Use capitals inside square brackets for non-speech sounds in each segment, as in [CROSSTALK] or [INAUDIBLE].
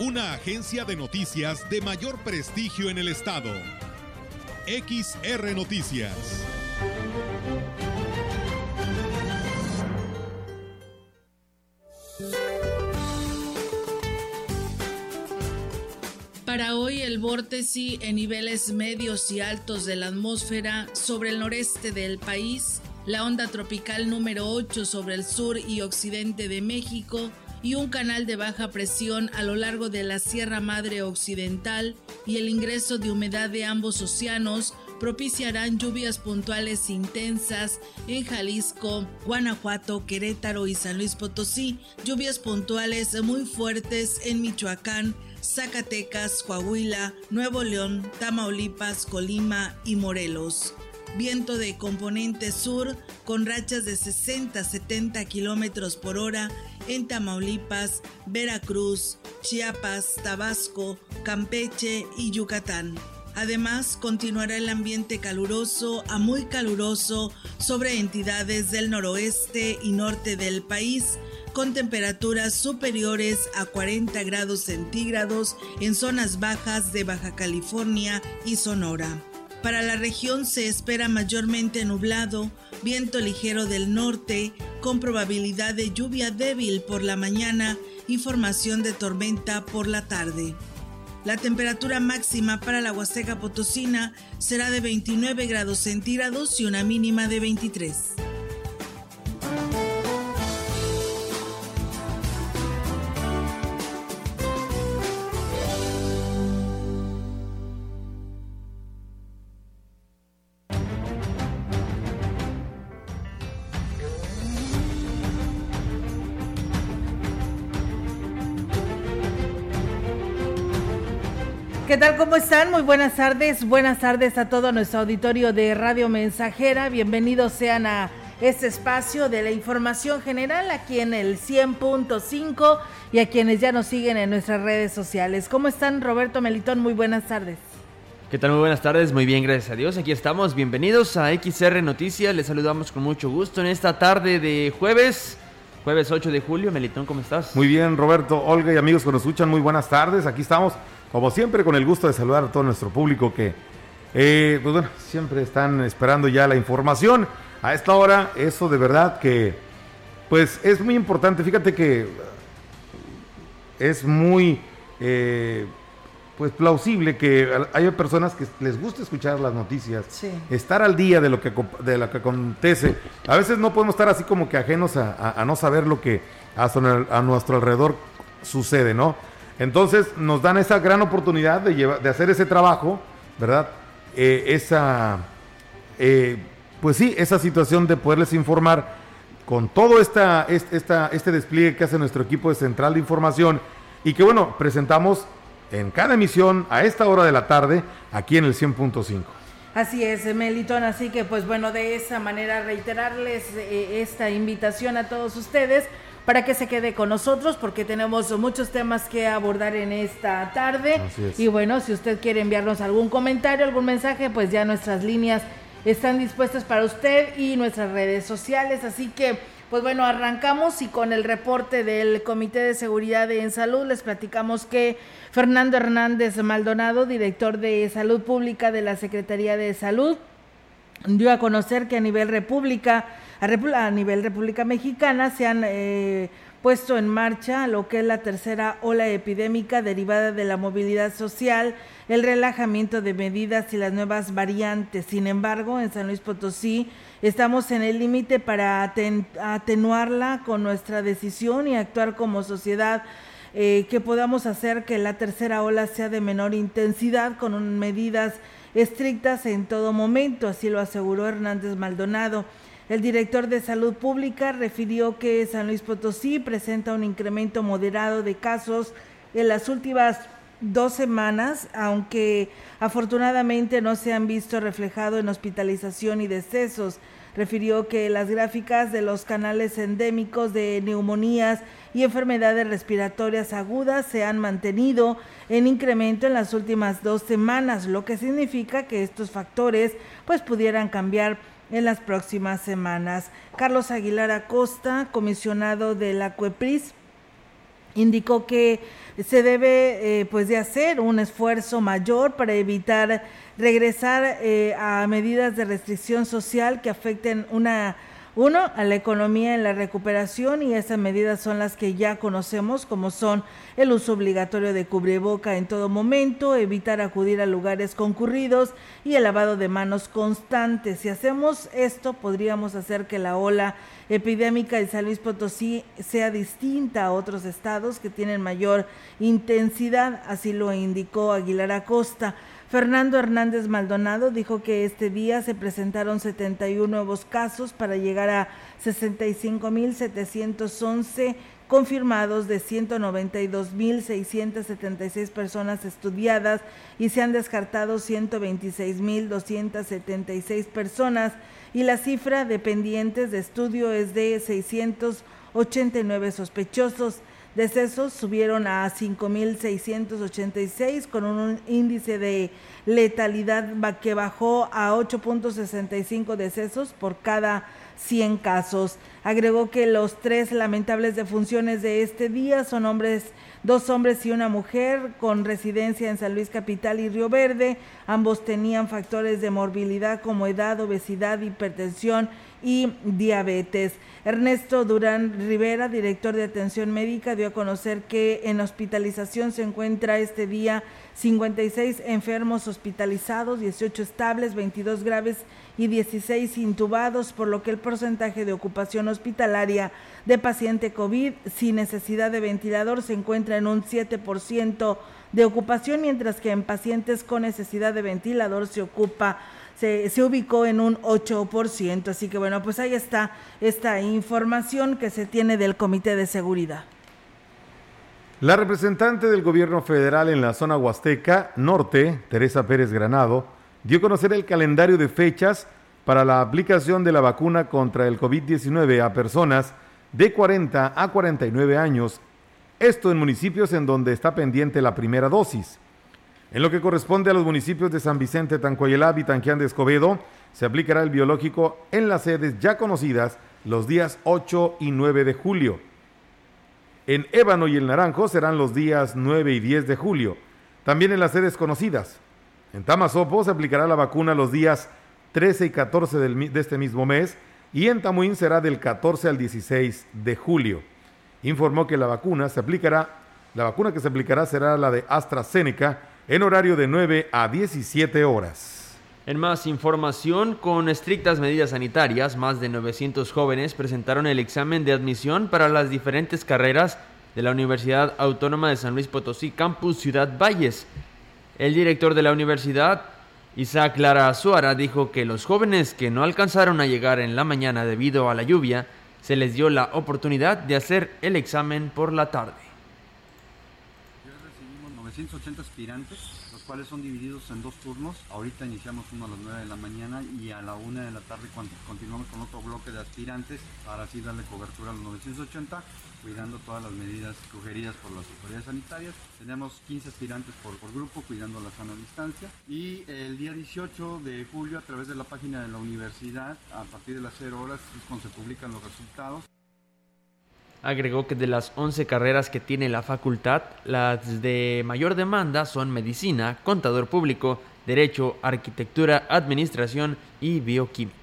Una agencia de noticias de mayor prestigio en el estado. XR Noticias. Para hoy el vórtice en niveles medios y altos de la atmósfera sobre el noreste del país, la onda tropical número 8 sobre el sur y occidente de México y un canal de baja presión a lo largo de la Sierra Madre Occidental y el ingreso de humedad de ambos océanos propiciarán lluvias puntuales intensas en Jalisco, Guanajuato, Querétaro y San Luis Potosí, lluvias puntuales muy fuertes en Michoacán, Zacatecas, Coahuila, Nuevo León, Tamaulipas, Colima y Morelos. Viento de componente sur con rachas de 60-70 kilómetros por hora en Tamaulipas, Veracruz, Chiapas, Tabasco, Campeche y Yucatán. Además, continuará el ambiente caluroso a muy caluroso sobre entidades del noroeste y norte del país, con temperaturas superiores a 40 grados centígrados en zonas bajas de Baja California y Sonora. Para la región se espera mayormente nublado, viento ligero del norte, con probabilidad de lluvia débil por la mañana y formación de tormenta por la tarde. La temperatura máxima para la Huasteca Potosina será de 29 grados centígrados y una mínima de 23. ¿Cómo están? Muy buenas tardes. Buenas tardes a todo nuestro auditorio de Radio Mensajera. Bienvenidos sean a este espacio de la información general aquí en el 100.5 y a quienes ya nos siguen en nuestras redes sociales. ¿Cómo están, Roberto Melitón? Muy buenas tardes. ¿Qué tal? Muy buenas tardes, muy bien, gracias a Dios. Aquí estamos, bienvenidos a XR Noticias. Les saludamos con mucho gusto en esta tarde de jueves, jueves 8 de julio. Melitón, ¿cómo estás? Muy bien, Roberto, Olga y amigos que nos escuchan, muy buenas tardes. Aquí estamos como siempre, con el gusto de saludar a todo nuestro público que, eh, pues bueno, siempre están esperando ya la información. A esta hora, eso de verdad que, pues es muy importante. Fíjate que es muy, eh, pues plausible que haya personas que les guste escuchar las noticias, estar al día de lo que de lo que acontece. A veces no podemos estar así como que ajenos a, no saber lo que a, a nuestro alrededor sucede, ¿no? Entonces nos dan esa gran oportunidad de, de hacer ese trabajo, ¿verdad? Eh, esa, eh, pues sí, esa situación de poderles informar con todo esta, esta, este despliegue que hace nuestro equipo de Central de Información y que bueno, presentamos en cada emisión a esta hora de la tarde aquí en el 100.5. Así es, Melitón, así que pues bueno, de esa manera reiterarles eh, esta invitación a todos ustedes para que se quede con nosotros porque tenemos muchos temas que abordar en esta tarde. Y bueno, si usted quiere enviarnos algún comentario, algún mensaje, pues ya nuestras líneas están dispuestas para usted y nuestras redes sociales. Así que, pues bueno, arrancamos y con el reporte del Comité de Seguridad en Salud les platicamos que Fernando Hernández Maldonado, director de Salud Pública de la Secretaría de Salud, dio a conocer que a nivel república a, nivel República Mexicana se han eh, puesto en marcha lo que es la tercera ola epidémica derivada de la movilidad social, el relajamiento de medidas y las nuevas variantes. Sin embargo, en San Luis Potosí estamos en el límite para atenuarla con nuestra decisión y actuar como sociedad. Eh, que podamos hacer que la tercera ola sea de menor intensidad con medidas estrictas en todo momento, así lo aseguró Hernández Maldonado. El director de Salud Pública refirió que San Luis Potosí presenta un incremento moderado de casos en las últimas dos semanas, aunque afortunadamente no se han visto reflejado en hospitalización y decesos. Refirió que las gráficas de los canales endémicos de neumonías y enfermedades respiratorias agudas se han mantenido en incremento en las últimas dos semanas, lo que significa que estos factores pues pudieran cambiar en las próximas semanas. Carlos Aguilar Acosta, comisionado de la CUEPRIS, indicó que se debe eh, pues de hacer un esfuerzo mayor para evitar regresar eh, a medidas de restricción social que afecten una uno, a la economía en la recuperación y esas medidas son las que ya conocemos como son el uso obligatorio de cubreboca en todo momento, evitar acudir a lugares concurridos y el lavado de manos constante. Si hacemos esto, podríamos hacer que la ola epidémica de San Luis Potosí sea distinta a otros estados que tienen mayor intensidad, así lo indicó Aguilar Acosta. Fernando Hernández Maldonado dijo que este día se presentaron 71 nuevos casos para llegar a 65.711 confirmados de 192.676 personas estudiadas y se han descartado 126.276 personas y la cifra de pendientes de estudio es de 689 sospechosos. Decesos subieron a 5.686 con un índice de letalidad que bajó a 8.65 decesos por cada 100 casos. Agregó que los tres lamentables defunciones de este día son hombres dos hombres y una mujer con residencia en San Luis Capital y Río Verde. Ambos tenían factores de morbilidad como edad, obesidad, hipertensión y diabetes. Ernesto Durán Rivera, director de atención médica, dio a conocer que en hospitalización se encuentra este día 56 enfermos hospitalizados, 18 estables, 22 graves y 16 intubados, por lo que el porcentaje de ocupación hospitalaria de paciente COVID sin necesidad de ventilador se encuentra en un 7% de ocupación, mientras que en pacientes con necesidad de ventilador se ocupa se, se, ubicó en un 8%. Así que bueno, pues ahí está esta información que se tiene del Comité de Seguridad. La representante del gobierno federal en la zona huasteca norte, Teresa Pérez Granado, dio a conocer el calendario de fechas para la aplicación de la vacuna contra el COVID-19 a personas de 40 a 49 años, esto en municipios en donde está pendiente la primera dosis. En lo que corresponde a los municipios de San Vicente, Tancoyelab y Tanquián de Escobedo, se aplicará el biológico en las sedes ya conocidas los días 8 y 9 de julio. En Ébano y el Naranjo serán los días 9 y 10 de julio, también en las sedes conocidas. En Tamazopo se aplicará la vacuna los días 13 y 14 de este mismo mes y en Tamuín será del 14 al 16 de julio. Informó que la vacuna se aplicará, la vacuna que se aplicará será la de AstraZeneca en horario de 9 a 17 horas. En más información, con estrictas medidas sanitarias, más de 900 jóvenes presentaron el examen de admisión para las diferentes carreras de la Universidad Autónoma de San Luis Potosí, Campus Ciudad Valles. El director de la universidad, Isaac Lara Azuara, dijo que los jóvenes que no alcanzaron a llegar en la mañana debido a la lluvia, se les dio la oportunidad de hacer el examen por la tarde. 180 aspirantes, los cuales son divididos en dos turnos. Ahorita iniciamos uno a las 9 de la mañana y a la 1 de la tarde continuamos con otro bloque de aspirantes para así darle cobertura a los 980, cuidando todas las medidas sugeridas por las autoridades sanitarias. Tenemos 15 aspirantes por, por grupo, cuidando la sana distancia. Y el día 18 de julio, a través de la página de la universidad, a partir de las 0 horas es cuando se publican los resultados. Agregó que de las 11 carreras que tiene la facultad, las de mayor demanda son medicina, contador público, derecho, arquitectura, administración y bioquímica.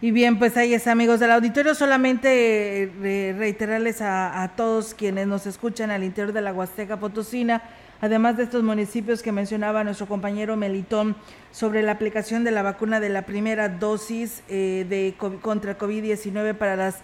Y bien, pues ahí es amigos del auditorio, solamente eh, reiterarles a, todos quienes nos escuchan al interior de la Huasteca Potosina, además de estos municipios que mencionaba nuestro compañero Melitón sobre la aplicación de la vacuna de la primera dosis eh, de contra COVID-19 para las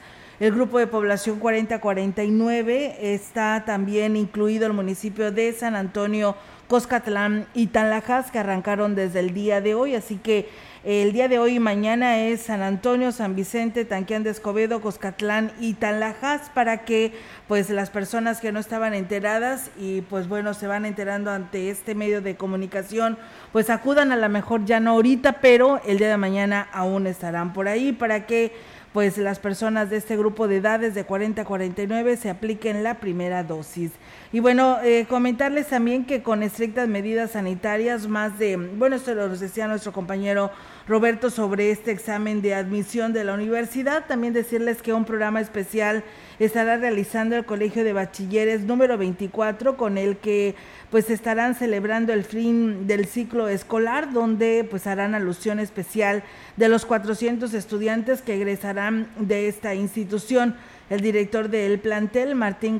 el grupo de población 4049 está también incluido el municipio de San Antonio, Coscatlán y Tanlajas que arrancaron desde el día de hoy, así que el día de hoy y mañana es San Antonio, San Vicente, Tanquián de Escobedo, Coscatlán y Tanlajas para que pues las personas que no estaban enteradas y pues bueno se van enterando ante este medio de comunicación pues acudan a la mejor ya no ahorita pero el día de mañana aún estarán por ahí para que pues las personas de este grupo de edades de 40 a 49 se apliquen la primera dosis. Y bueno, eh, comentarles también que con estrictas medidas sanitarias, más de, bueno, esto lo decía nuestro compañero Roberto sobre este examen de admisión de la universidad. También decirles que un programa especial estará realizando el Colegio de Bachilleres número 24 con el que pues estarán celebrando el fin del ciclo escolar donde pues harán alusión especial de los 400 estudiantes que egresarán de esta institución. El director del plantel, Martín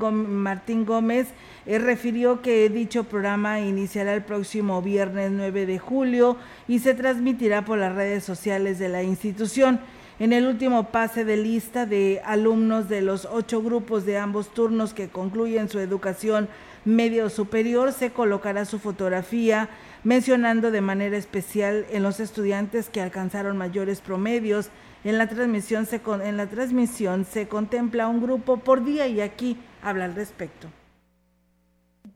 Gómez, eh, refirió que dicho programa iniciará el próximo viernes 9 de julio y se transmitirá por las redes sociales de la institución. En el último pase de lista de alumnos de los ocho grupos de ambos turnos que concluyen su educación medio superior se colocará su fotografía mencionando de manera especial en los estudiantes que alcanzaron mayores promedios. En la transmisión se, en la transmisión se contempla un grupo por día y aquí habla al respecto.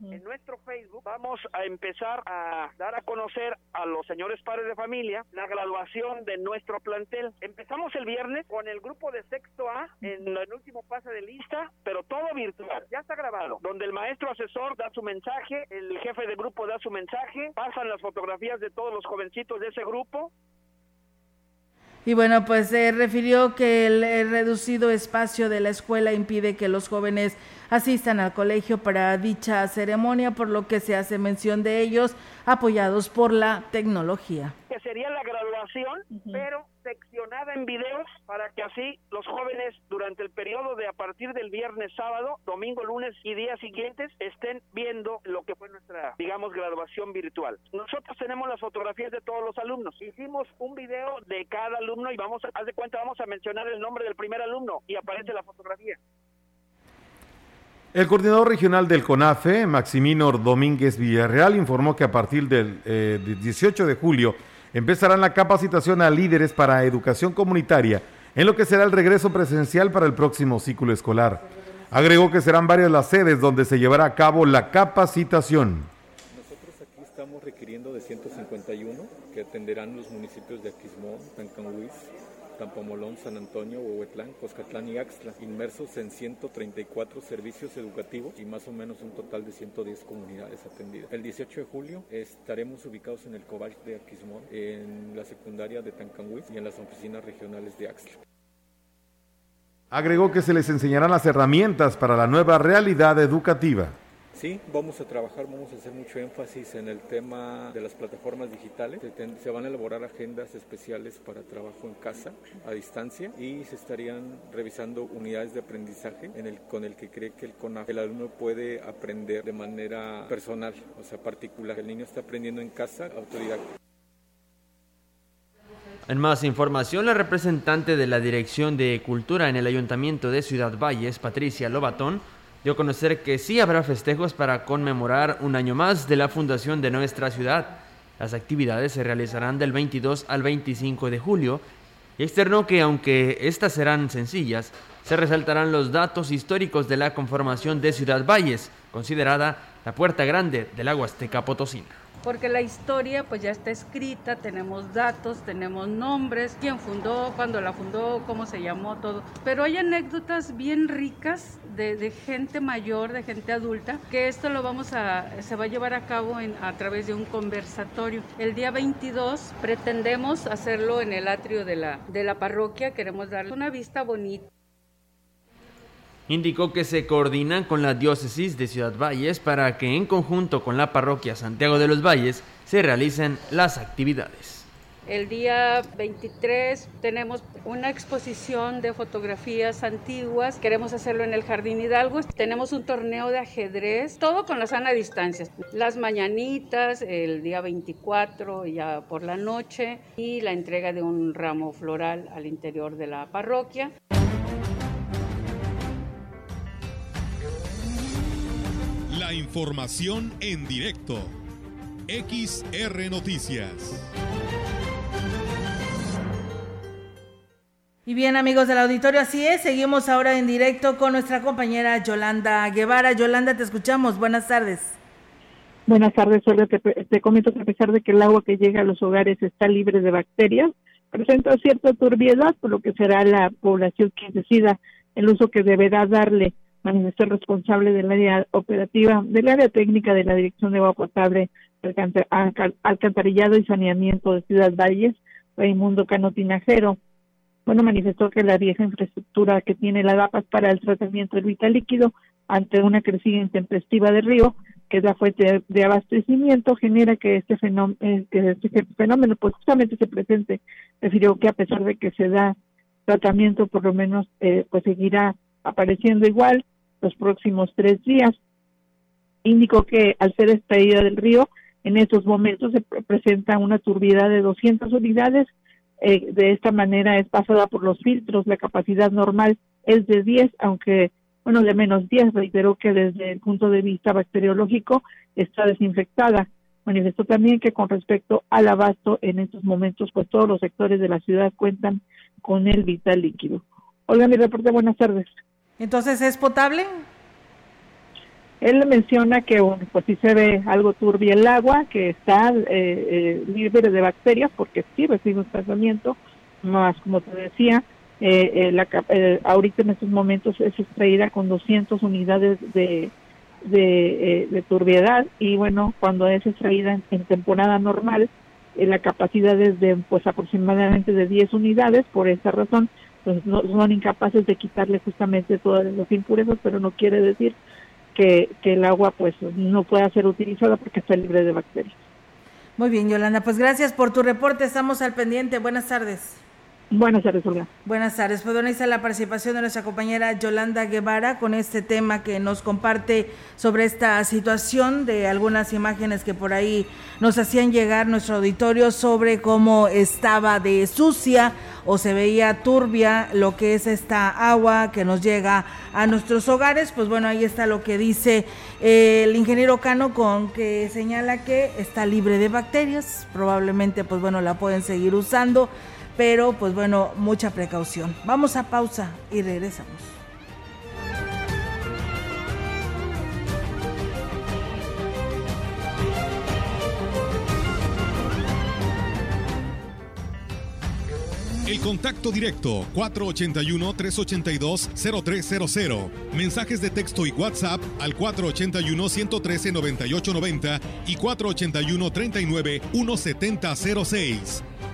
En nuestro Facebook vamos a empezar a dar a conocer a los señores padres de familia la graduación de nuestro plantel. Empezamos el viernes con el grupo de sexto A en el último pase de lista, pero todo virtual. Ya está grabado, donde el maestro asesor da su mensaje, el jefe de grupo da su mensaje, pasan las fotografías de todos los jovencitos de ese grupo y bueno, pues se refirió que el, reducido espacio de la escuela impide que los jóvenes asistan al colegio para dicha ceremonia, por lo que se hace mención de ellos apoyados por la tecnología. Que sería la graduación, pero seccionada en videos para que así los jóvenes durante el periodo de a partir del viernes, sábado, domingo, lunes y días siguientes estén viendo lo que fue nuestra, digamos, graduación virtual. Nosotros tenemos las fotografías de todos los alumnos. Hicimos un video de cada alumno y vamos, a, haz de cuenta, vamos a mencionar el nombre del primer alumno y aparece la fotografía. El coordinador regional del CONAFE, Maximino Domínguez Villarreal, informó que a partir del 18 eh, de julio empezarán la capacitación a líderes para educación comunitaria en lo que será el regreso presencial para el próximo ciclo escolar. Agregó que serán varias las sedes donde se llevará a cabo la capacitación. Nosotros aquí estamos requiriendo de 151 que atenderán los municipios de Aquismón, Tancanhuiz, Tampamolón, San Antonio, Huehuetlán, Coscatlán y Axtla, inmersos en 134 servicios educativos y más o menos un total de 110 comunidades atendidas. El 18 de julio estaremos ubicados en el Cobach de Aquismón, en la secundaria de Tancanhuiz y en las oficinas regionales de Axtla. Agregó que se les enseñarán las herramientas para la nueva realidad educativa. Sí, vamos a trabajar, vamos a hacer mucho énfasis en el tema de las plataformas digitales. Se, van a elaborar agendas especiales para trabajo en casa, a distancia, y se estarían revisando unidades de aprendizaje con el que cree que el el alumno puede aprender de manera personal, o sea, particular. El niño está aprendiendo en casa, autodidacta. En más información, la representante de la Dirección de Cultura en el Ayuntamiento de Ciudad Valles, Patricia Lobatón, dio a conocer que sí habrá festejos para conmemorar un año más de la fundación de nuestra ciudad. Las actividades se realizarán del 22 al 25 de julio y externó que aunque estas serán sencillas, se resaltarán los datos históricos de la conformación de Ciudad Valles, considerada la puerta grande del agua azteca potosina porque la historia pues ya está escrita, tenemos datos, tenemos nombres, quién fundó, cuándo la fundó, cómo se llamó, todo. Pero hay anécdotas bien ricas de, gente mayor, de gente adulta, que esto lo vamos a, se va a llevar a cabo a través de un conversatorio. El día 22 pretendemos hacerlo en el atrio de la, de la parroquia, queremos darle una vista bonita indicó que se coordinan con la diócesis de Ciudad Valles para que en conjunto con la parroquia Santiago de los Valles se realicen las actividades. El día 23 tenemos una exposición de fotografías antiguas. Queremos hacerlo en el Jardín Hidalgo. Tenemos un torneo de ajedrez, todo con la sana distancia. Las mañanitas, el día 24 ya por la noche y la entrega de un ramo floral al interior de la parroquia. La información en directo. XR Noticias. Y bien amigos del auditorio, así es, seguimos ahora en directo con nuestra compañera Yolanda Guevara. Yolanda, te escuchamos, buenas tardes. Buenas tardes, Olga. Te, te comento que a pesar de que el agua que llega a los hogares está libre de bacterias, presenta cierta turbiedad, por lo que será la población quien decida el uso que deberá darle manifestó el responsable del área operativa, del área técnica de la Dirección de Agua Potable, Alcantarillado y Saneamiento de Ciudad Valles, Raimundo Cano Tinajero. Bueno, manifestó que la vieja infraestructura que tiene la DAPAS para el tratamiento del vital líquido ante una crecida intempestiva del río, que es la fuente de abastecimiento, genera que este fenómeno, eh, que este fenómeno pues justamente se presente. Refirió que a pesar de que se da tratamiento, por lo menos eh, pues seguirá apareciendo igual los próximos tres días. Indicó que al ser extraída del río, en estos momentos se presenta una turbidez de 200 unidades. Eh, de esta manera es pasada por los filtros. La capacidad normal es de 10, aunque, bueno, de menos 10. Reiteró que desde el punto de vista bacteriológico está desinfectada. Manifestó también que con respecto al abasto, en estos momentos, pues todos los sectores de la ciudad cuentan con el vital líquido. Olga, mi reporte, buenas tardes. Entonces, ¿es potable? Él menciona que, bueno, pues sí se ve algo turbio el agua, que está eh, eh, libre de bacterias, porque sí recibe un tratamiento, más como te decía, eh, la, ahorita en estos momentos es extraída con 200 unidades de, de, turbiedad y bueno, cuando es extraída en, temporada normal, la capacidad es de pues aproximadamente de 10 unidades, por esa razón pues no, son incapaces de quitarle justamente todas las impurezas, pero no quiere decir que, que el agua pues no pueda ser utilizada porque está libre de bacterias. Muy bien, Yolanda, pues gracias por tu reporte, estamos al pendiente. Buenas tardes. Buenas tardes, Olga. Buenas tardes. Pues bueno, la participación de nuestra compañera Yolanda Guevara con este tema que nos comparte sobre esta situación de algunas imágenes que por ahí nos hacían llegar nuestro auditorio sobre cómo estaba de sucia o se veía turbia lo que es esta agua que nos llega a nuestros hogares. Pues bueno, ahí está lo que dice eh, el ingeniero Cano con que señala que está libre de bacterias. Probablemente, pues bueno, la pueden seguir usando pero pues bueno, mucha precaución. Vamos a pausa y regresamos. El contacto directo 481-382-0300. Mensajes de texto y WhatsApp al 481-113-9890 y 481-39-1706.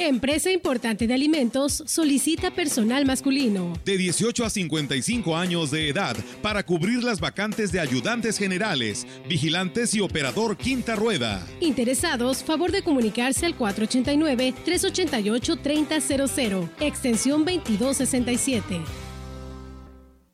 Empresa importante de alimentos solicita personal masculino. De 18 a 55 años de edad para cubrir las vacantes de ayudantes generales, vigilantes y operador quinta rueda. Interesados, favor de comunicarse al 489-388-3000, extensión 2267.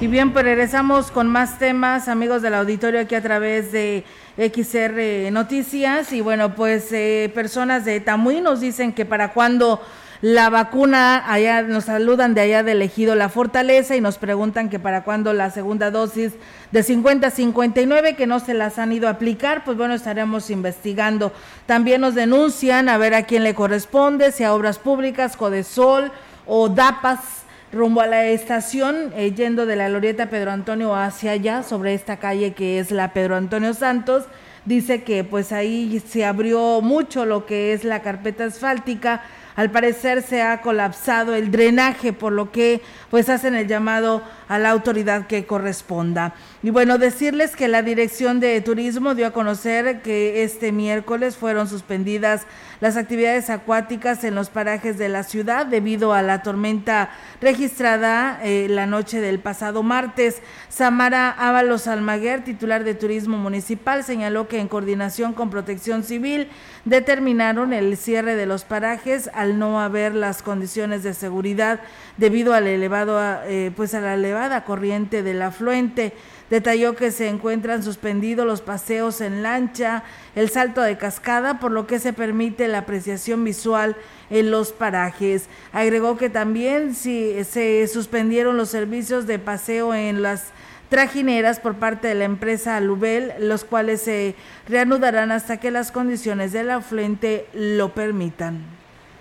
Y bien, pues regresamos con más temas, amigos del auditorio, aquí a través de XR Noticias. Y bueno, pues eh, personas de Tamuy nos dicen que para cuando la vacuna, allá nos saludan de allá de elegido La Fortaleza y nos preguntan que para cuándo la segunda dosis de 50 a 59 que no se las han ido a aplicar, pues bueno, estaremos investigando. También nos denuncian a ver a quién le corresponde, si a Obras Públicas, Codesol o DAPAS rumbo a la estación, eh, yendo de la Glorieta Pedro Antonio hacia allá, sobre esta calle que es la Pedro Antonio Santos, dice que pues ahí se abrió mucho lo que es la carpeta asfáltica, al parecer se ha colapsado el drenaje, por lo que pues hacen el llamado a la autoridad que corresponda. Y bueno, decirles que la Dirección de Turismo dio a conocer que este miércoles fueron suspendidas las actividades acuáticas en los parajes de la ciudad debido a la tormenta registrada eh, la noche del pasado martes. Samara Ábalos Almaguer, titular de Turismo Municipal, señaló que en coordinación con Protección Civil determinaron el cierre de los parajes al no haber las condiciones de seguridad debido al elevado eh, pues a la elevada corriente del afluente. Detalló que se encuentran suspendidos los paseos en lancha, el salto de cascada, por lo que se permite la apreciación visual en los parajes. Agregó que también si se suspendieron los servicios de paseo en las trajineras por parte de la empresa Alubel, los cuales se reanudarán hasta que las condiciones del afluente lo permitan.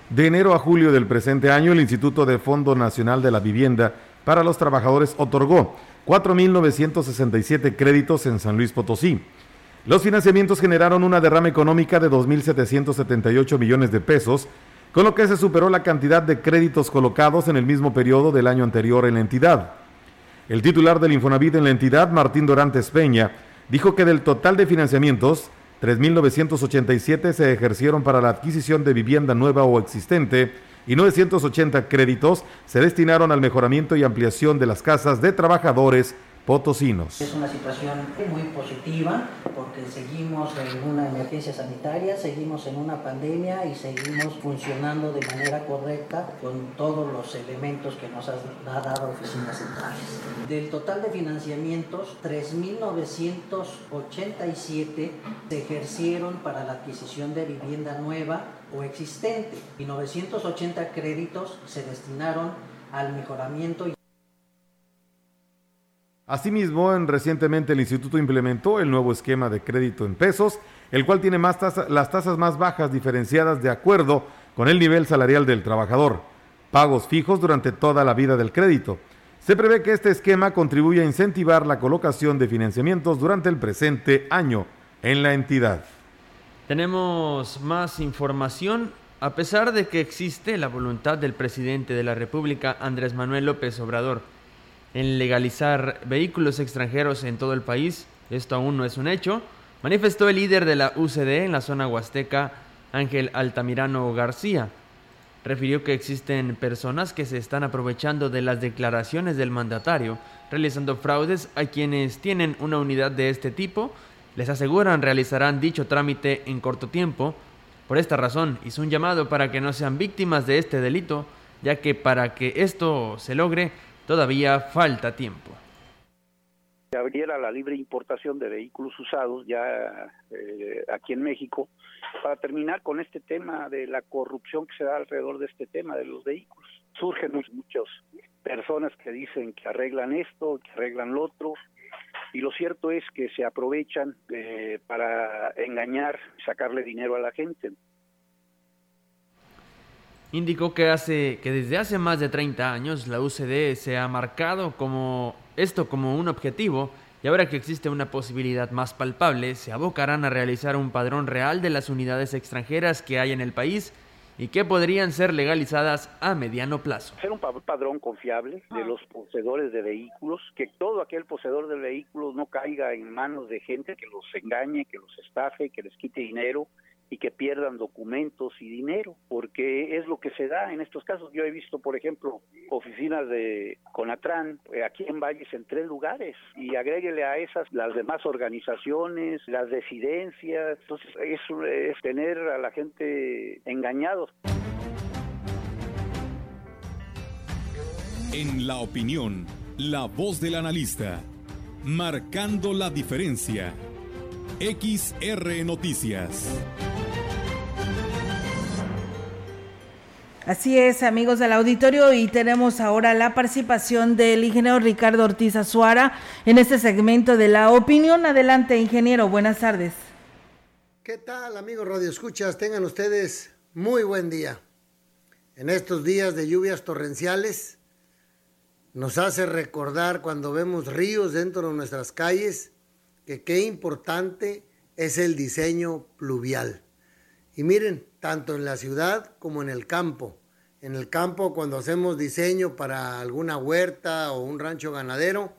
De enero a julio del presente año, el Instituto de Fondo Nacional de la Vivienda para los Trabajadores otorgó 4.967 créditos en San Luis Potosí. Los financiamientos generaron una derrama económica de 2.778 millones de pesos, con lo que se superó la cantidad de créditos colocados en el mismo periodo del año anterior en la entidad. El titular del Infonavit en la entidad, Martín Dorantes Peña, dijo que del total de financiamientos, 3.987 se ejercieron para la adquisición de vivienda nueva o existente y 980 créditos se destinaron al mejoramiento y ampliación de las casas de trabajadores potosinos. Es una situación muy positiva porque seguimos en una emergencia sanitaria, seguimos en una pandemia y seguimos funcionando de manera correcta con todos los elementos que nos ha dado Oficinas Centrales. Del total de financiamientos, 3.987 se ejercieron para la adquisición de vivienda nueva o existente y 980 créditos se destinaron al mejoramiento Asimismo, recientemente el instituto implementó el nuevo esquema de crédito en pesos, el cual tiene más las tasas más bajas diferenciadas de acuerdo con el nivel salarial del trabajador, pagos fijos durante toda la vida del crédito. Se prevé que este esquema contribuya a incentivar la colocación de financiamientos durante el presente año en la entidad. Tenemos más información. A pesar de que existe la voluntad del presidente de la República, Andrés Manuel López Obrador, en legalizar vehículos extranjeros en todo el país, esto aún no es un hecho, manifestó el líder de la UCD en la zona huasteca, Ángel Altamirano García. Refirió que existen personas que se están aprovechando de las declaraciones del mandatario, realizando fraudes a quienes tienen una unidad de este tipo, les aseguran realizarán dicho trámite en corto tiempo. Por esta razón hizo un llamado para que no sean víctimas de este delito, ya que para que esto se logre todavía falta tiempo. Se abriera la libre importación de vehículos usados ya eh, aquí en México para terminar con este tema de la corrupción que se da alrededor de este tema de los vehículos. Surgen muchas personas que dicen que arreglan esto, que arreglan lo otro, y lo cierto es que se aprovechan eh, para engañar, sacarle dinero a la gente. Indicó que, hace, que desde hace más de 30 años la UCD se ha marcado como esto como un objetivo y ahora que existe una posibilidad más palpable, se abocarán a realizar un padrón real de las unidades extranjeras que hay en el país y que podrían ser legalizadas a mediano plazo. Ser un padrón confiable de los poseedores de vehículos, que todo aquel poseedor de vehículos no caiga en manos de gente que los engañe, que los estafe, que les quite dinero y que pierdan documentos y dinero, porque es lo que se da en estos casos. Yo he visto, por ejemplo, oficinas de Conatran eh, aquí en Valles en tres lugares y agréguele a esas las demás organizaciones, las residencias. Entonces, eso es tener a la gente engañados. En la opinión, la voz del analista, marcando la diferencia. XR Noticias. Así es, amigos del auditorio, y tenemos ahora la participación del ingeniero Ricardo Ortiz Azuara en este segmento de la opinión. Adelante, ingeniero, buenas tardes. ¿Qué tal, amigos Radio Escuchas? Tengan ustedes muy buen día. En estos días de lluvias torrenciales, nos hace recordar cuando vemos ríos dentro de nuestras calles que qué importante es el diseño pluvial. Y miren, tanto en la ciudad como en el campo. En el campo, cuando hacemos diseño para alguna huerta o un rancho ganadero,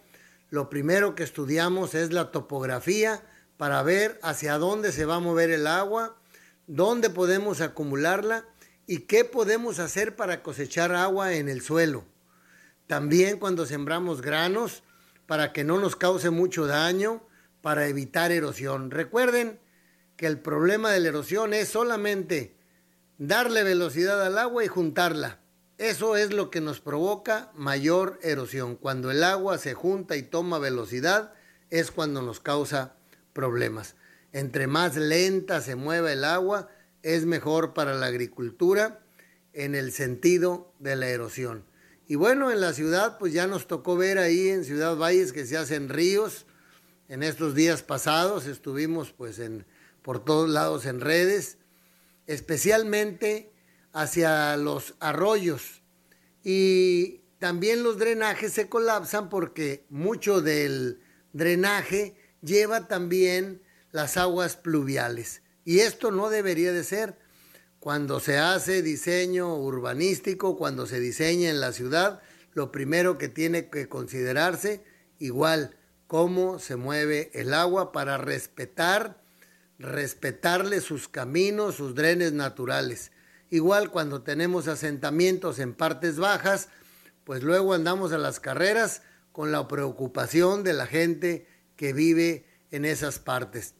lo primero que estudiamos es la topografía para ver hacia dónde se va a mover el agua, dónde podemos acumularla y qué podemos hacer para cosechar agua en el suelo. También cuando sembramos granos, para que no nos cause mucho daño, para evitar erosión. Recuerden que el problema de la erosión es solamente darle velocidad al agua y juntarla. Eso es lo que nos provoca mayor erosión. Cuando el agua se junta y toma velocidad es cuando nos causa problemas. Entre más lenta se mueva el agua, es mejor para la agricultura en el sentido de la erosión. Y bueno, en la ciudad, pues ya nos tocó ver ahí en Ciudad Valles que se hacen ríos. En estos días pasados estuvimos pues en por todos lados en redes, especialmente hacia los arroyos. Y también los drenajes se colapsan porque mucho del drenaje lleva también las aguas pluviales. Y esto no debería de ser. Cuando se hace diseño urbanístico, cuando se diseña en la ciudad, lo primero que tiene que considerarse, igual, cómo se mueve el agua para respetar respetarle sus caminos, sus drenes naturales. Igual cuando tenemos asentamientos en partes bajas, pues luego andamos a las carreras con la preocupación de la gente que vive en esas partes.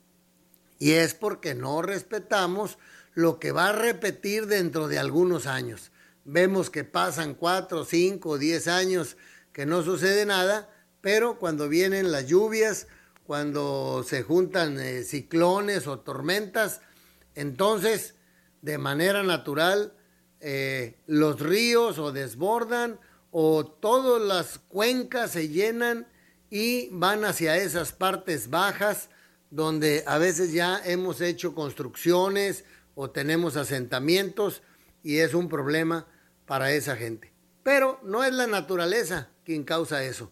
Y es porque no respetamos lo que va a repetir dentro de algunos años. Vemos que pasan cuatro, cinco, diez años que no sucede nada, pero cuando vienen las lluvias, cuando se juntan eh, ciclones o tormentas, entonces de manera natural eh, los ríos o desbordan o todas las cuencas se llenan y van hacia esas partes bajas donde a veces ya hemos hecho construcciones o tenemos asentamientos y es un problema para esa gente. Pero no es la naturaleza quien causa eso.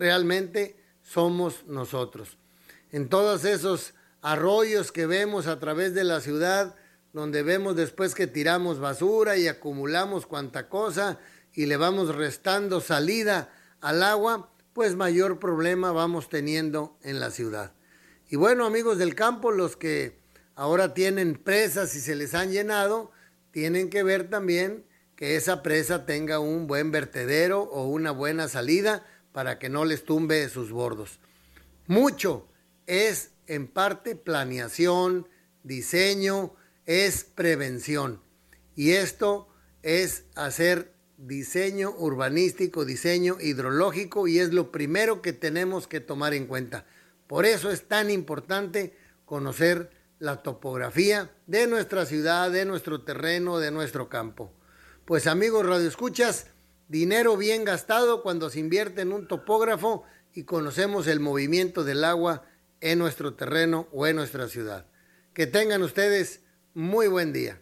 Realmente somos nosotros. En todos esos arroyos que vemos a través de la ciudad, donde vemos después que tiramos basura y acumulamos cuanta cosa y le vamos restando salida al agua, pues mayor problema vamos teniendo en la ciudad. Y bueno, amigos del campo, los que ahora tienen presas y se les han llenado, tienen que ver también que esa presa tenga un buen vertedero o una buena salida para que no les tumbe sus bordos. Mucho es en parte planeación, diseño, es prevención. Y esto es hacer diseño urbanístico, diseño hidrológico y es lo primero que tenemos que tomar en cuenta. Por eso es tan importante conocer la topografía de nuestra ciudad, de nuestro terreno, de nuestro campo. Pues amigos radioescuchas, dinero bien gastado cuando se invierte en un topógrafo y conocemos el movimiento del agua en nuestro terreno o en nuestra ciudad. Que tengan ustedes muy buen día.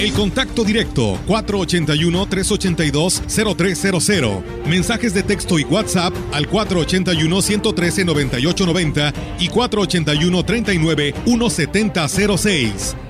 El contacto directo 481-382-0300. Mensajes de texto y WhatsApp al 481-113-9890 y 481-39-1706.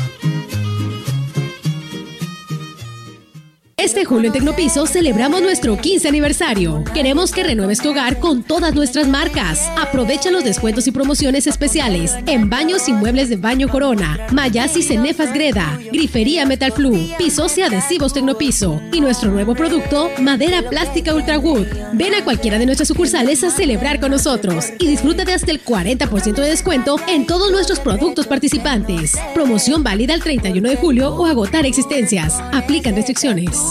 Este julio en Tecnopiso celebramos nuestro 15 aniversario. Queremos que renueves tu hogar con todas nuestras marcas. Aprovecha los descuentos y promociones especiales en baños y muebles de baño Corona, Mayas y Cenefas Greda, Grifería Metal Flu, pisos y adhesivos Tecnopiso y nuestro nuevo producto, madera plástica Ultra Wood. Ven a cualquiera de nuestras sucursales a celebrar con nosotros y disfruta de hasta el 40% de descuento en todos nuestros productos participantes. Promoción válida el 31 de julio o agotar existencias. Aplican restricciones.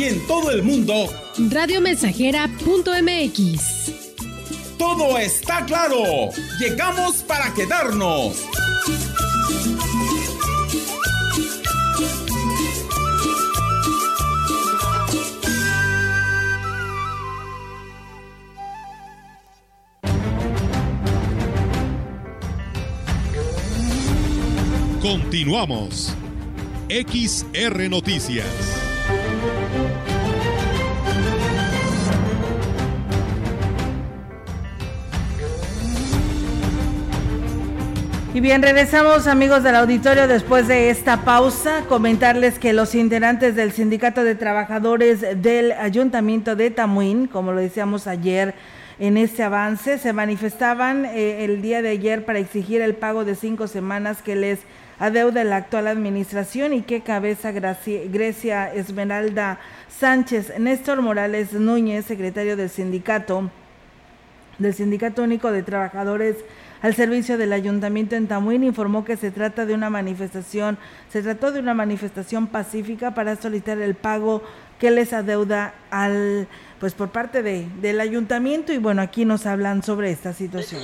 Y en todo el mundo, Radiomensajera.mx. todo está claro. Llegamos para quedarnos. Continuamos. XR Noticias. Y bien, regresamos amigos del auditorio después de esta pausa. Comentarles que los integrantes del Sindicato de Trabajadores del Ayuntamiento de Tamuín, como lo decíamos ayer en este avance, se manifestaban eh, el día de ayer para exigir el pago de cinco semanas que les adeuda la actual administración y que cabeza Grecia Esmeralda Sánchez. Néstor Morales Núñez, secretario del sindicato, del Sindicato Único de Trabajadores al servicio del Ayuntamiento en Tamuín informó que se trata de una manifestación, se trató de una manifestación pacífica para solicitar el pago que les adeuda al pues por parte de, del ayuntamiento y bueno, aquí nos hablan sobre esta situación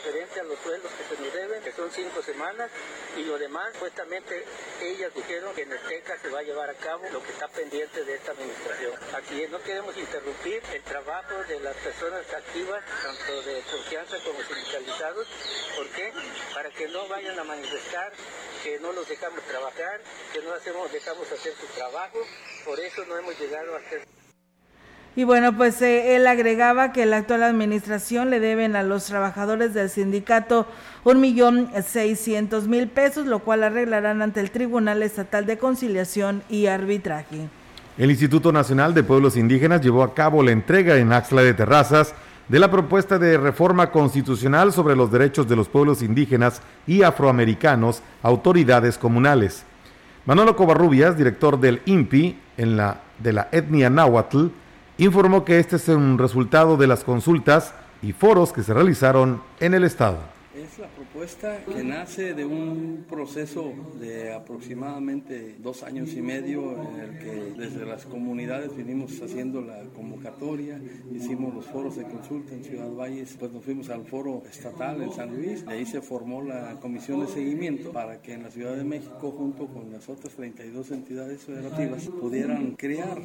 referente a los sueldos que se nos deben, que cinco semanas, y lo demás, supuestamente, ellas dijeron que en el TECA se va a llevar a cabo lo que está pendiente de esta administración. Así es, no queremos interrumpir el trabajo de las personas activas, tanto de confianza como sindicalizados. ¿Por qué? Para que no vayan a manifestar que no los dejamos trabajar, que no hacemos, dejamos hacer su trabajo. Por eso no hemos llegado a hacer Y bueno, pues eh, él agregaba que la actual administración le deben a los trabajadores del sindicato un millón seiscientos mil pesos, lo cual arreglarán ante el Tribunal Estatal de Conciliación y Arbitraje. El Instituto Nacional de Pueblos Indígenas llevó a cabo la entrega en Axla de Terrazas de la propuesta de reforma constitucional sobre los derechos de los pueblos indígenas y afroamericanos a autoridades comunales. Manolo Covarrubias, director del INPI en la, de la etnia náhuatl, informó que este es un resultado de las consultas y foros que se realizaron en el Estado. Es la propuesta que nace de un proceso de aproximadamente dos años y medio en el que desde las comunidades vinimos haciendo la convocatoria, hicimos los foros de consulta en Ciudad Valles, pues nos fuimos al foro estatal en San Luis, de ahí se formó la comisión de seguimiento para que en la Ciudad de México junto con las otras 32 entidades federativas pudieran crear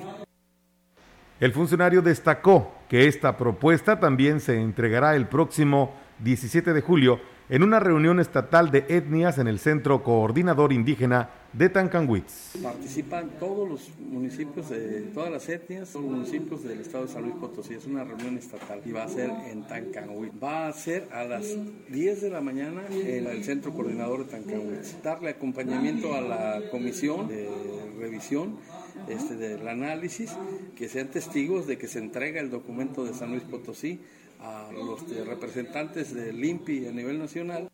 El funcionario destacó que esta propuesta también se entregará el próximo 17 de julio en una reunión estatal de etnias en el Centro Coordinador Indígena de Tancanwitz. Participan todos los municipios de todas las etnias, todos los municipios del estado de San Luis Potosí. Es una reunión estatal y va a ser en Tancanwitz. Va a ser a las 10 de la mañana en el Centro Coordinador de Tancanwitz. Darle acompañamiento a la comisión de revisión este, del análisis, que sean testigos de que se entrega el documento de San Luis Potosí a los eh, representantes del INPI a nivel nacional.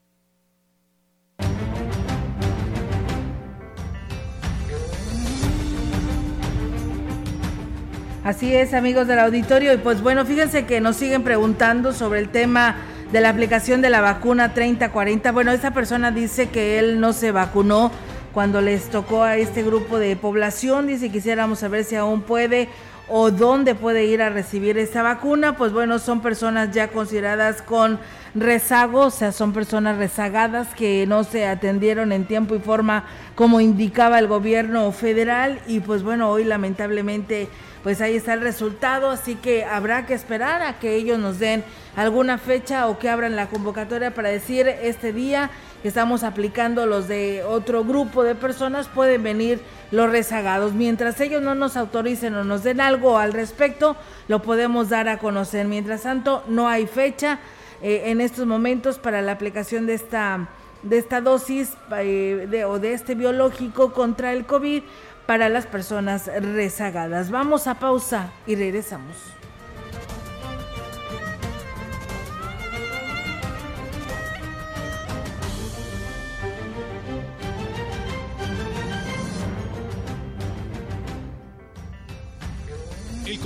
Así es, amigos del auditorio. Y pues bueno, fíjense que nos siguen preguntando sobre el tema de la aplicación de la vacuna 3040. Bueno, esa persona dice que él no se vacunó cuando les tocó a este grupo de población. Dice, quisiéramos saber si aún puede o dónde puede ir a recibir esta vacuna, pues bueno, son personas ya consideradas con rezago, o sea, son personas rezagadas que no se atendieron en tiempo y forma como indicaba el gobierno federal y pues bueno, hoy lamentablemente pues ahí está el resultado, así que habrá que esperar a que ellos nos den alguna fecha o que abran la convocatoria para decir este día que estamos aplicando los de otro grupo de personas, pueden venir los rezagados. Mientras ellos no nos autoricen o nos den algo al respecto, lo podemos dar a conocer. Mientras tanto, no hay fecha eh, en estos momentos para la aplicación de esta, de esta dosis eh, o de este biológico contra el COVID para las personas rezagadas. Vamos a pausa y regresamos.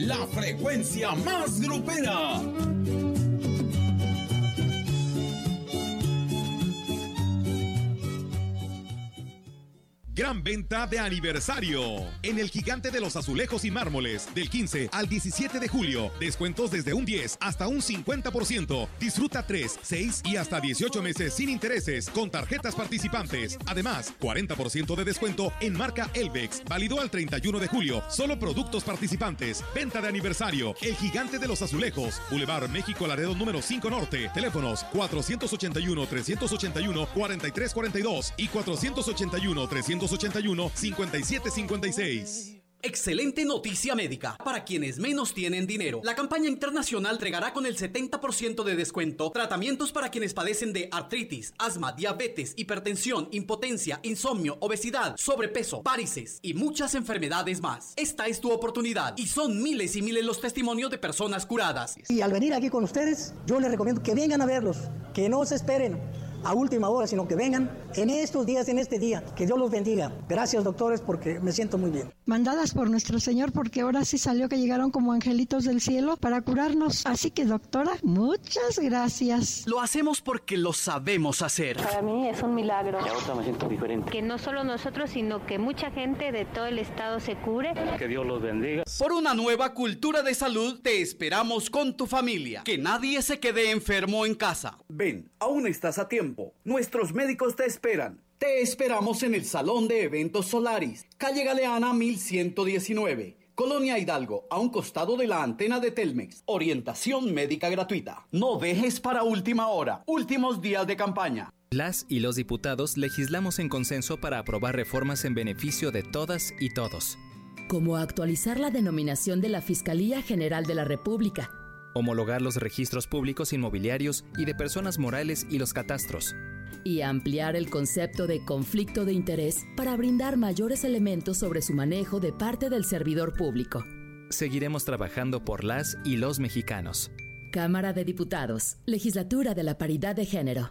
la frecuencia más grupera. Gran venta de aniversario en el gigante de los azulejos y mármoles del 15 al 17 de julio. Descuentos desde un 10 hasta un 50%. Disfruta 3, 6 y hasta 18 meses sin intereses con tarjetas participantes. Además, 40% de descuento en marca Elvex. Válido al 31 de julio. Solo productos participantes. Venta de aniversario. El gigante de los azulejos. Boulevard México Laredo número 5 Norte. Teléfonos 481 381 4342 y 481 381 5756. Excelente noticia médica para quienes menos tienen dinero. La campaña internacional entregará con el 70% de descuento tratamientos para quienes padecen de artritis, asma, diabetes, hipertensión, impotencia, insomnio, obesidad, sobrepeso, varices y muchas enfermedades más. Esta es tu oportunidad y son miles y miles los testimonios de personas curadas. Y al venir aquí con ustedes, yo les recomiendo que vengan a verlos, que no se esperen a última hora, sino que vengan en estos días, en este día. Que Dios los bendiga. Gracias, doctores, porque me siento muy bien. Mandadas por nuestro Señor, porque ahora sí salió que llegaron como angelitos del cielo para curarnos. Así que, doctora, muchas gracias. Lo hacemos porque lo sabemos hacer. Para mí es un milagro. Y ahora me siento diferente. Que no solo nosotros, sino que mucha gente de todo el estado se cure. Que Dios los bendiga. Por una nueva cultura de salud, te esperamos con tu familia. Que nadie se quede enfermo en casa. Ven, aún estás a tiempo. Nuestros médicos te esperan. Te esperamos en el Salón de Eventos Solaris, calle Galeana 1119. Colonia Hidalgo, a un costado de la antena de Telmex. Orientación médica gratuita. No dejes para última hora. Últimos días de campaña. Las y los diputados legislamos en consenso para aprobar reformas en beneficio de todas y todos. Como actualizar la denominación de la Fiscalía General de la República homologar los registros públicos inmobiliarios y de personas morales y los catastros. Y ampliar el concepto de conflicto de interés para brindar mayores elementos sobre su manejo de parte del servidor público. Seguiremos trabajando por las y los mexicanos. Cámara de Diputados, Legislatura de la Paridad de Género.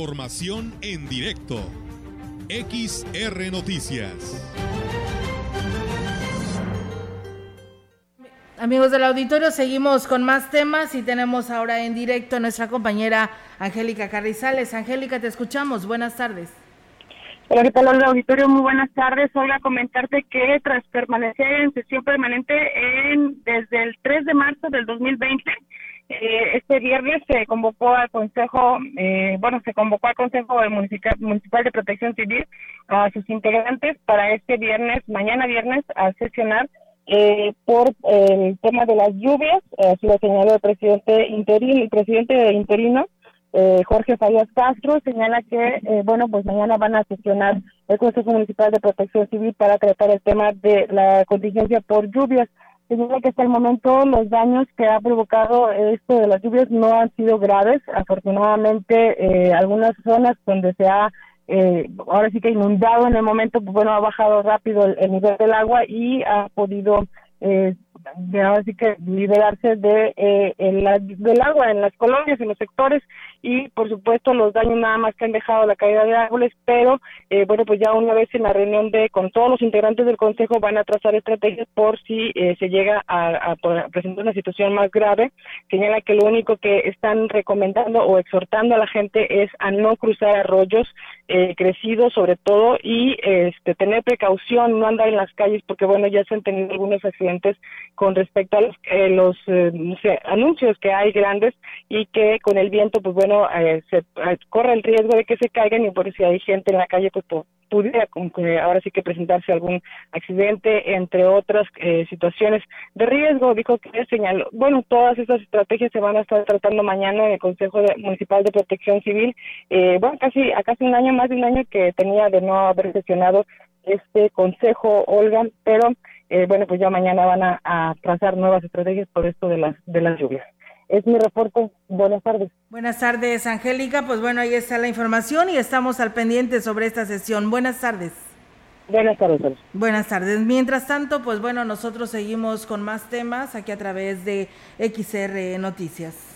Información en directo. XR Noticias. Amigos del auditorio, seguimos con más temas y tenemos ahora en directo a nuestra compañera Angélica Carrizales. Angélica, te escuchamos. Buenas tardes. Hola, ¿qué tal, auditorio? Muy buenas tardes. Hoy a comentarte que tras permanecer en sesión permanente en, desde el 3 de marzo del 2020, eh, este viernes se convocó al Consejo, eh, bueno, se convocó al Consejo Municipal, Municipal de Protección Civil a sus integrantes para este viernes, mañana viernes, a sesionar eh, por el tema de las lluvias, así lo señaló el presidente interino, el presidente interino, eh, Jorge Farias Castro, señala que, eh, bueno, pues mañana van a sesionar el Consejo Municipal de Protección Civil para tratar el tema de la contingencia por lluvias. Señala que hasta el momento los daños que ha provocado esto de las lluvias no han sido graves. Afortunadamente, eh, algunas zonas donde se ha eh, ahora sí que inundado en el momento, pues bueno, ha bajado rápido el, nivel del agua y ha podido eh, ahora sí que liberarse de eh, del agua en las colonias, en los sectores y por supuesto los daños nada más que han dejado la caída de árboles, pero eh, bueno, pues ya una vez en la reunión de con todos los integrantes del Consejo van a trazar estrategias por si eh, se llega a, presentar una situación más grave. Señala que lo único que están recomendando o exhortando a la gente es a no cruzar arroyos eh, crecidos sobre todo y este tener precaución, no andar en las calles porque bueno, ya se han tenido algunos accidentes con respecto a los, los anuncios que hay grandes y que con el viento pues bueno eh, se eh, corre el riesgo de que se caigan y por si hay gente en la calle, pues pudiera ahora sí que presentarse algún accidente, entre otras eh, situaciones de riesgo. Dijo que señaló, bueno, todas estas estrategias se van a estar tratando mañana en el Consejo Municipal de Protección Civil. bueno, casi a casi un año, más de un año que tenía de no haber sesionado este consejo, Olga, pero bueno, pues ya mañana van a, a trazar nuevas estrategias por esto de las de las lluvias es mi reporte. Buenas tardes. Buenas tardes, Angélica. Pues bueno, ahí está la información y estamos al pendiente sobre esta sesión. Buenas tardes. Buenas tardes. Buenas tardes. Mientras tanto, pues bueno, nosotros seguimos con más temas aquí a través de XR Noticias.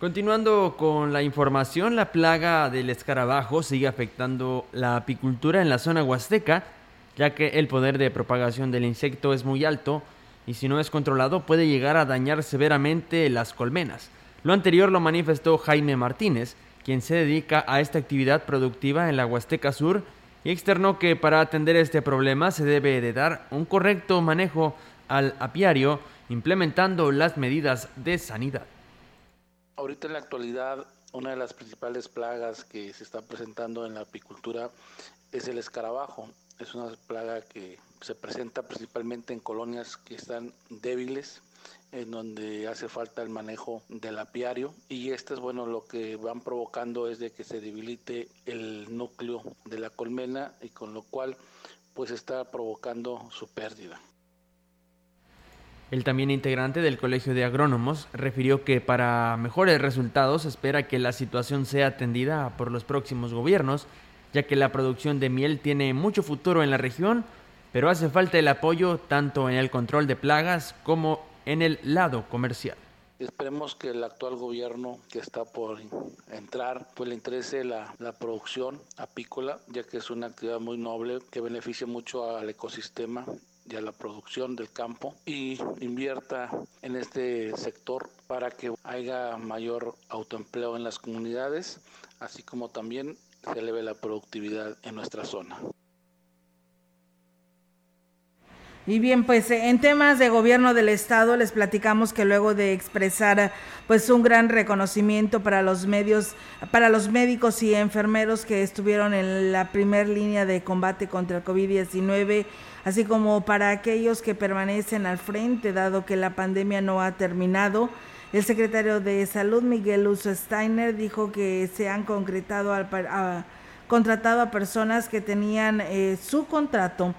Continuando con la información, la plaga del escarabajo sigue afectando la apicultura en la zona huasteca, ya que el poder de propagación del insecto es muy alto y si no es controlado puede llegar a dañar severamente las colmenas. Lo anterior lo manifestó Jaime Martínez, quien se dedica a esta actividad productiva en la Huasteca Sur y externó que para atender este problema se debe de dar un correcto manejo al apiario implementando las medidas de sanidad. Ahorita en la actualidad una de las principales plagas que se está presentando en la apicultura es el escarabajo. Es una plaga que se presenta principalmente en colonias que están débiles, en donde hace falta el manejo del apiario y este es bueno lo que van provocando es de que se debilite el núcleo de la colmena y con lo cual pues está provocando su pérdida. El también integrante del Colegio de Agrónomos refirió que para mejores resultados espera que la situación sea atendida por los próximos gobiernos, ya que la producción de miel tiene mucho futuro en la región, pero hace falta el apoyo tanto en el control de plagas como en el lado comercial. Esperemos que el actual gobierno que está por entrar pues le interese la, la, producción apícola, ya que es una actividad muy noble que beneficia mucho al ecosistema y a la producción del campo y invierta en este sector para que haya mayor autoempleo en las comunidades, así como también se eleve la productividad en nuestra zona. Y bien, pues en temas de gobierno del estado les platicamos que luego de expresar pues un gran reconocimiento para los medios, para los médicos y enfermeros que estuvieron en la primer línea de combate contra el COVID-19, así como para aquellos que permanecen al frente dado que la pandemia no ha terminado, El secretario de Salud, Miguel Uso Steiner, dijo que se han concretado al, contratado a personas que tenían eh, su contrato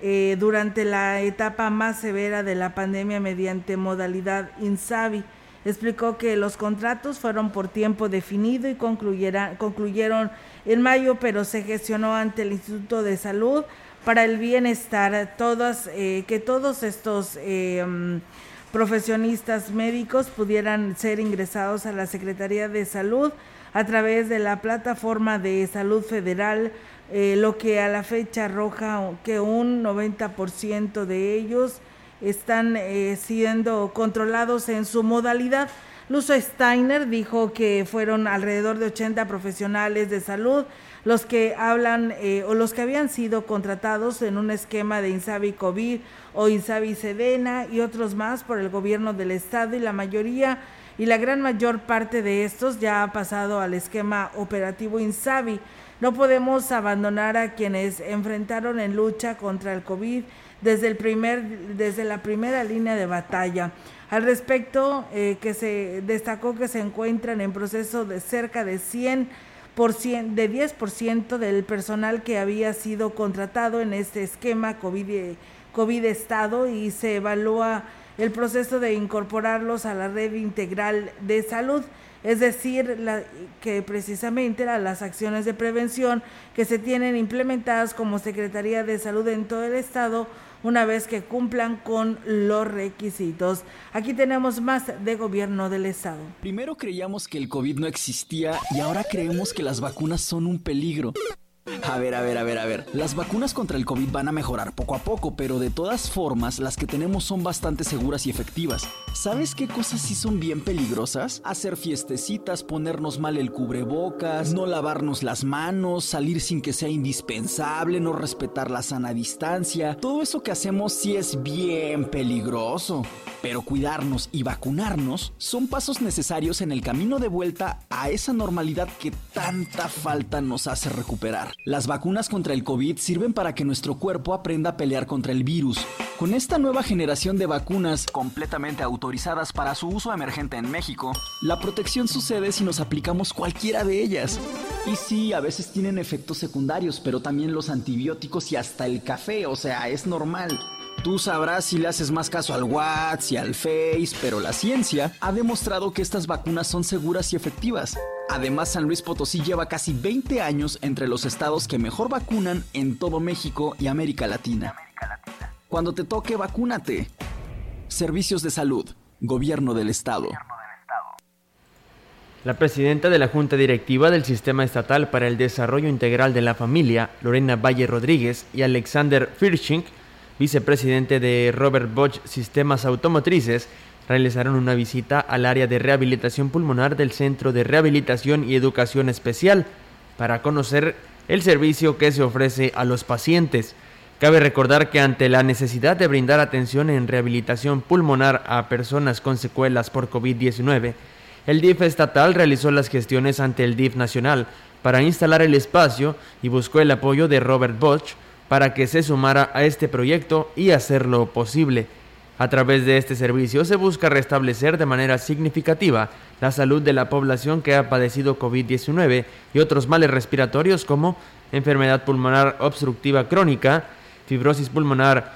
eh, durante la etapa más severa de la pandemia mediante modalidad INSABI. Explicó que los contratos fueron por tiempo definido y concluyeron en mayo, pero se gestionó ante el Instituto de Salud para el bienestar, todas, eh, que todos estos eh, mm, profesionistas médicos pudieran ser ingresados a la Secretaría de Salud a través de la plataforma de salud federal, eh, lo que a la fecha arroja que un 90% de ellos están siendo controlados en su modalidad. Luso Steiner dijo que fueron alrededor de 80 profesionales de salud los que hablan eh, o los que habían sido contratados en un esquema de Insabi COVID o Insabi Sedena y otros más por el gobierno del estado y la mayoría y la gran mayor parte de estos ya ha pasado al esquema operativo Insabi. No podemos abandonar a quienes enfrentaron en lucha contra el COVID desde, el primer, desde la primera línea de batalla. Al respecto, eh, que se destacó que se encuentran en proceso de cerca de 100 de 10% del personal que había sido contratado en este esquema COVID, COVID Estado y se evalúa el proceso de incorporarlos a la red integral de salud, es decir, que precisamente las acciones de prevención que se tienen implementadas como Secretaría de Salud en todo el Estado una vez que cumplan con los requisitos. Aquí tenemos más de gobierno del estado. Primero creíamos que el COVID no existía y ahora creemos que las vacunas son un peligro. A ver, a ver, a ver, a ver. Las vacunas contra el COVID van a mejorar poco a poco, pero de todas formas, las que tenemos son bastante seguras y efectivas. ¿Sabes qué cosas sí son bien peligrosas? Hacer fiestecitas, ponernos mal el cubrebocas, no lavarnos las manos, salir sin que sea indispensable, no respetar la sana distancia. Todo eso que hacemos sí es bien peligroso. Pero cuidarnos y vacunarnos son pasos necesarios en el camino de vuelta a esa normalidad que tanta falta nos hace recuperar. Las vacunas contra el COVID sirven para que nuestro cuerpo aprenda a pelear contra el virus. Con esta nueva generación de vacunas completamente autorizadas para su uso emergente en México, la protección sucede si nos aplicamos cualquiera de ellas. Y sí, a veces tienen efectos secundarios, pero también los antibióticos y hasta el café, o sea, es normal. Tú sabrás si le haces más caso al WhatsApp y al Face, pero la ciencia ha demostrado que estas vacunas son seguras y efectivas. Además, San Luis Potosí lleva casi 20 años entre los estados que mejor vacunan en todo México y América Latina. Cuando te toque, vacúnate. Servicios de salud, Gobierno del Estado. La presidenta de la Junta Directiva del Sistema Estatal para el Desarrollo Integral de la Familia, Lorena Valle Rodríguez, y Alexander Firschink, vicepresidente de Robert Bosch Sistemas Automotrices, realizaron una visita al área de rehabilitación pulmonar del Centro de Rehabilitación y Educación Especial para conocer el servicio que se ofrece a los pacientes. Cabe recordar que ante la necesidad de brindar atención en rehabilitación pulmonar a personas con secuelas por COVID-19, el DIF estatal realizó las gestiones ante el DIF nacional para instalar el espacio y buscó el apoyo de Robert Bosch para que se sumara a este proyecto y hacerlo posible. A través de este servicio se busca restablecer de manera significativa la salud de la población que ha padecido COVID-19 y otros males respiratorios como enfermedad pulmonar obstructiva crónica, fibrosis pulmonar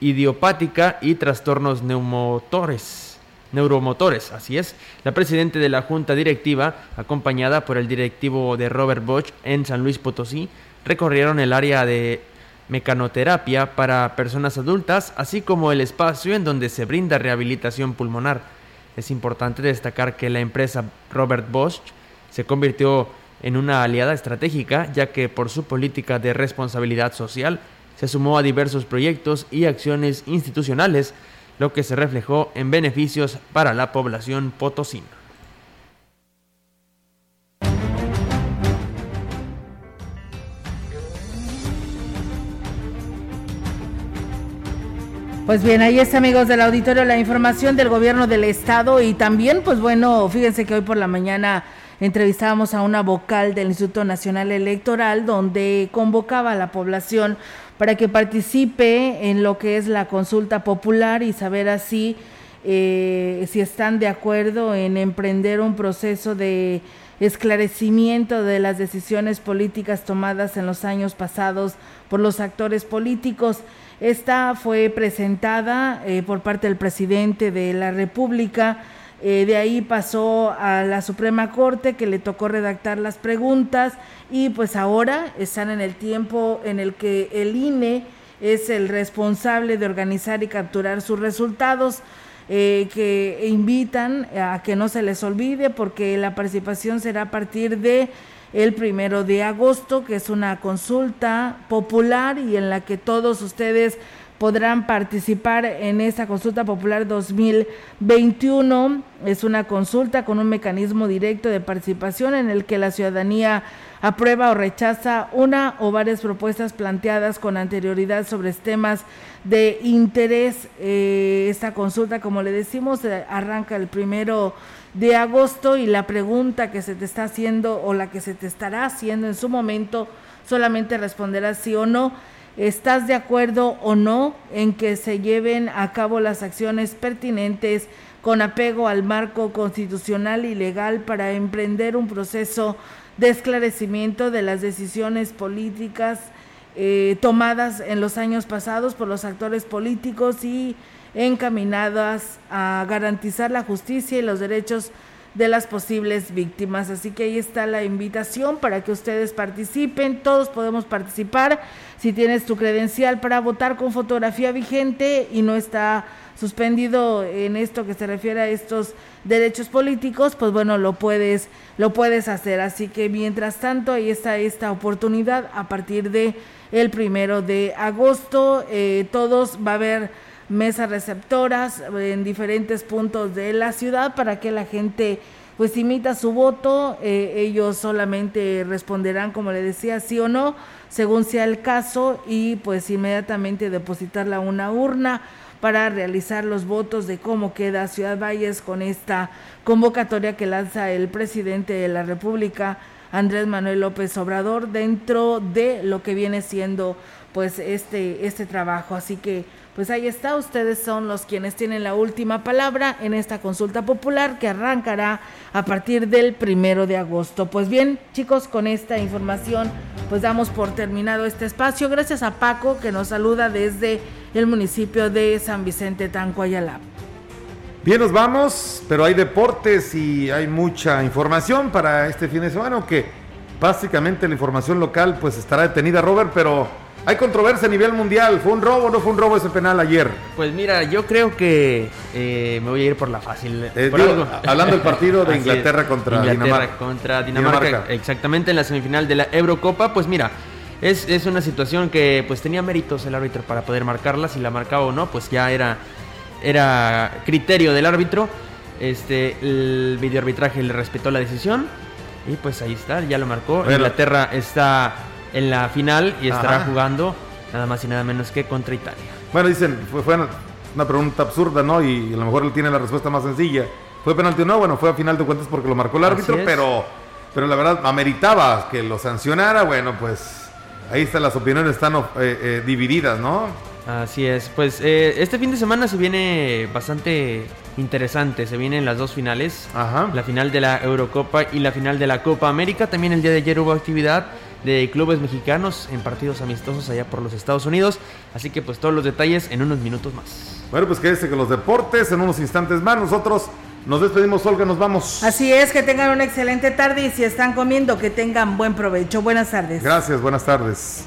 idiopática y trastornos neumotores, neuromotores. Así es, la presidenta de la Junta Directiva, acompañada por el directivo de Robert Bosch en San Luis Potosí, recorrieron el área de mecanoterapia para personas adultas, así como el espacio en donde se brinda rehabilitación pulmonar. Es importante destacar que la empresa Robert Bosch se convirtió en una aliada estratégica, ya que por su política de responsabilidad social se sumó a diversos proyectos y acciones institucionales, lo que se reflejó en beneficios para la población potosina. Pues bien, ahí está amigos del auditorio la información del gobierno del estado y también pues bueno, fíjense que hoy por la mañana entrevistábamos a una vocal del Instituto Nacional Electoral donde convocaba a la población para que participe en lo que es la consulta popular y saber así eh, si están de acuerdo en emprender un proceso de esclarecimiento de las decisiones políticas tomadas en los años pasados por los actores políticos. Esta fue presentada eh, por parte del presidente de la República. Eh, de ahí pasó a la Suprema Corte que le tocó redactar las preguntas y pues ahora están en el tiempo en el que el INE es el responsable de organizar y capturar sus resultados. Eh, que invitan a que no se les olvide porque la participación será a partir de el primero de agosto, que es una consulta popular y en la que todos ustedes podrán participar en esa consulta popular 2021. Es una consulta con un mecanismo directo de participación en el que la ciudadanía aprueba o rechaza una o varias propuestas planteadas con anterioridad sobre temas de interés. Eh, esta consulta, como le decimos, eh, arranca el primero de agosto y la pregunta que se te está haciendo o la que se te estará haciendo en su momento solamente responderás sí o no. ¿Estás de acuerdo o no en que se lleven a cabo las acciones pertinentes con apego al marco constitucional y legal para emprender un proceso de esclarecimiento de las decisiones políticas eh, tomadas en los años pasados por los actores políticos y encaminadas a garantizar la justicia y los derechos de las posibles víctimas. Así que ahí está la invitación para que ustedes participen, todos podemos participar. Si tienes tu credencial para votar con fotografía vigente y no está suspendido en esto que se refiere a estos derechos políticos, pues bueno, lo puedes lo puedes hacer. Así que mientras tanto ahí está esta oportunidad a partir de el primero de agosto. Eh, todos va a haber mesas receptoras en diferentes puntos de la ciudad para que la gente pues imita su voto, eh, ellos solamente responderán, como le decía, sí o no, según sea el caso, y pues inmediatamente depositarla a una urna para realizar los votos de cómo queda Ciudad Valles con esta convocatoria que lanza el presidente de la República, Andrés Manuel López Obrador, dentro de lo que viene siendo pues este, este trabajo. Así que pues ahí está, ustedes son los quienes tienen la última palabra en esta consulta popular que arrancará a partir del primero de agosto. Pues bien, chicos, con esta información pues damos por terminado este espacio. Gracias a Paco que nos saluda desde el municipio de San Vicente Tancuayalá. Bien, nos vamos, pero hay deportes y hay mucha información para este fin de semana, que básicamente la información local pues estará detenida, Robert, pero hay controversia a nivel mundial. ¿Fue un robo o no fue un robo ese penal ayer? Pues mira, yo creo que eh, me voy a ir por la fácil. Eh, hablando del partido de [LAUGHS] Inglaterra contra Dinamarca. Contra Dinamarca, exactamente en la semifinal de la Eurocopa. Pues mira, es, es, una situación que pues tenía méritos el árbitro para poder marcarla. Si la marcaba o no, pues ya era, era criterio del árbitro. Este, el videoarbitraje le respetó la decisión. Y pues ahí está, ya lo marcó. Inglaterra está en la final y estará jugando nada más y nada menos que contra Italia. Bueno, dicen, fue, fue una pregunta absurda, ¿no? Y a lo mejor él tiene la respuesta más sencilla. ¿Fue penalti o no? Bueno, fue a final de cuentas porque lo marcó el árbitro, pero, pero la verdad ameritaba que lo sancionara. Bueno, pues ahí están las opiniones, están eh, eh, divididas, ¿no? Así es, pues eh, este fin de semana se viene bastante interesante, se vienen las dos finales, la final de la Eurocopa y la final de la Copa América, también el día de ayer hubo actividad de clubes mexicanos en partidos amistosos allá por los Estados Unidos. Así que pues todos los detalles en unos minutos más. Bueno, pues quédese con los deportes en unos instantes más. Nosotros nos despedimos, Olga, nos vamos. Así es, que tengan una excelente tarde y si están comiendo, que tengan buen provecho. Buenas tardes. Gracias, buenas tardes.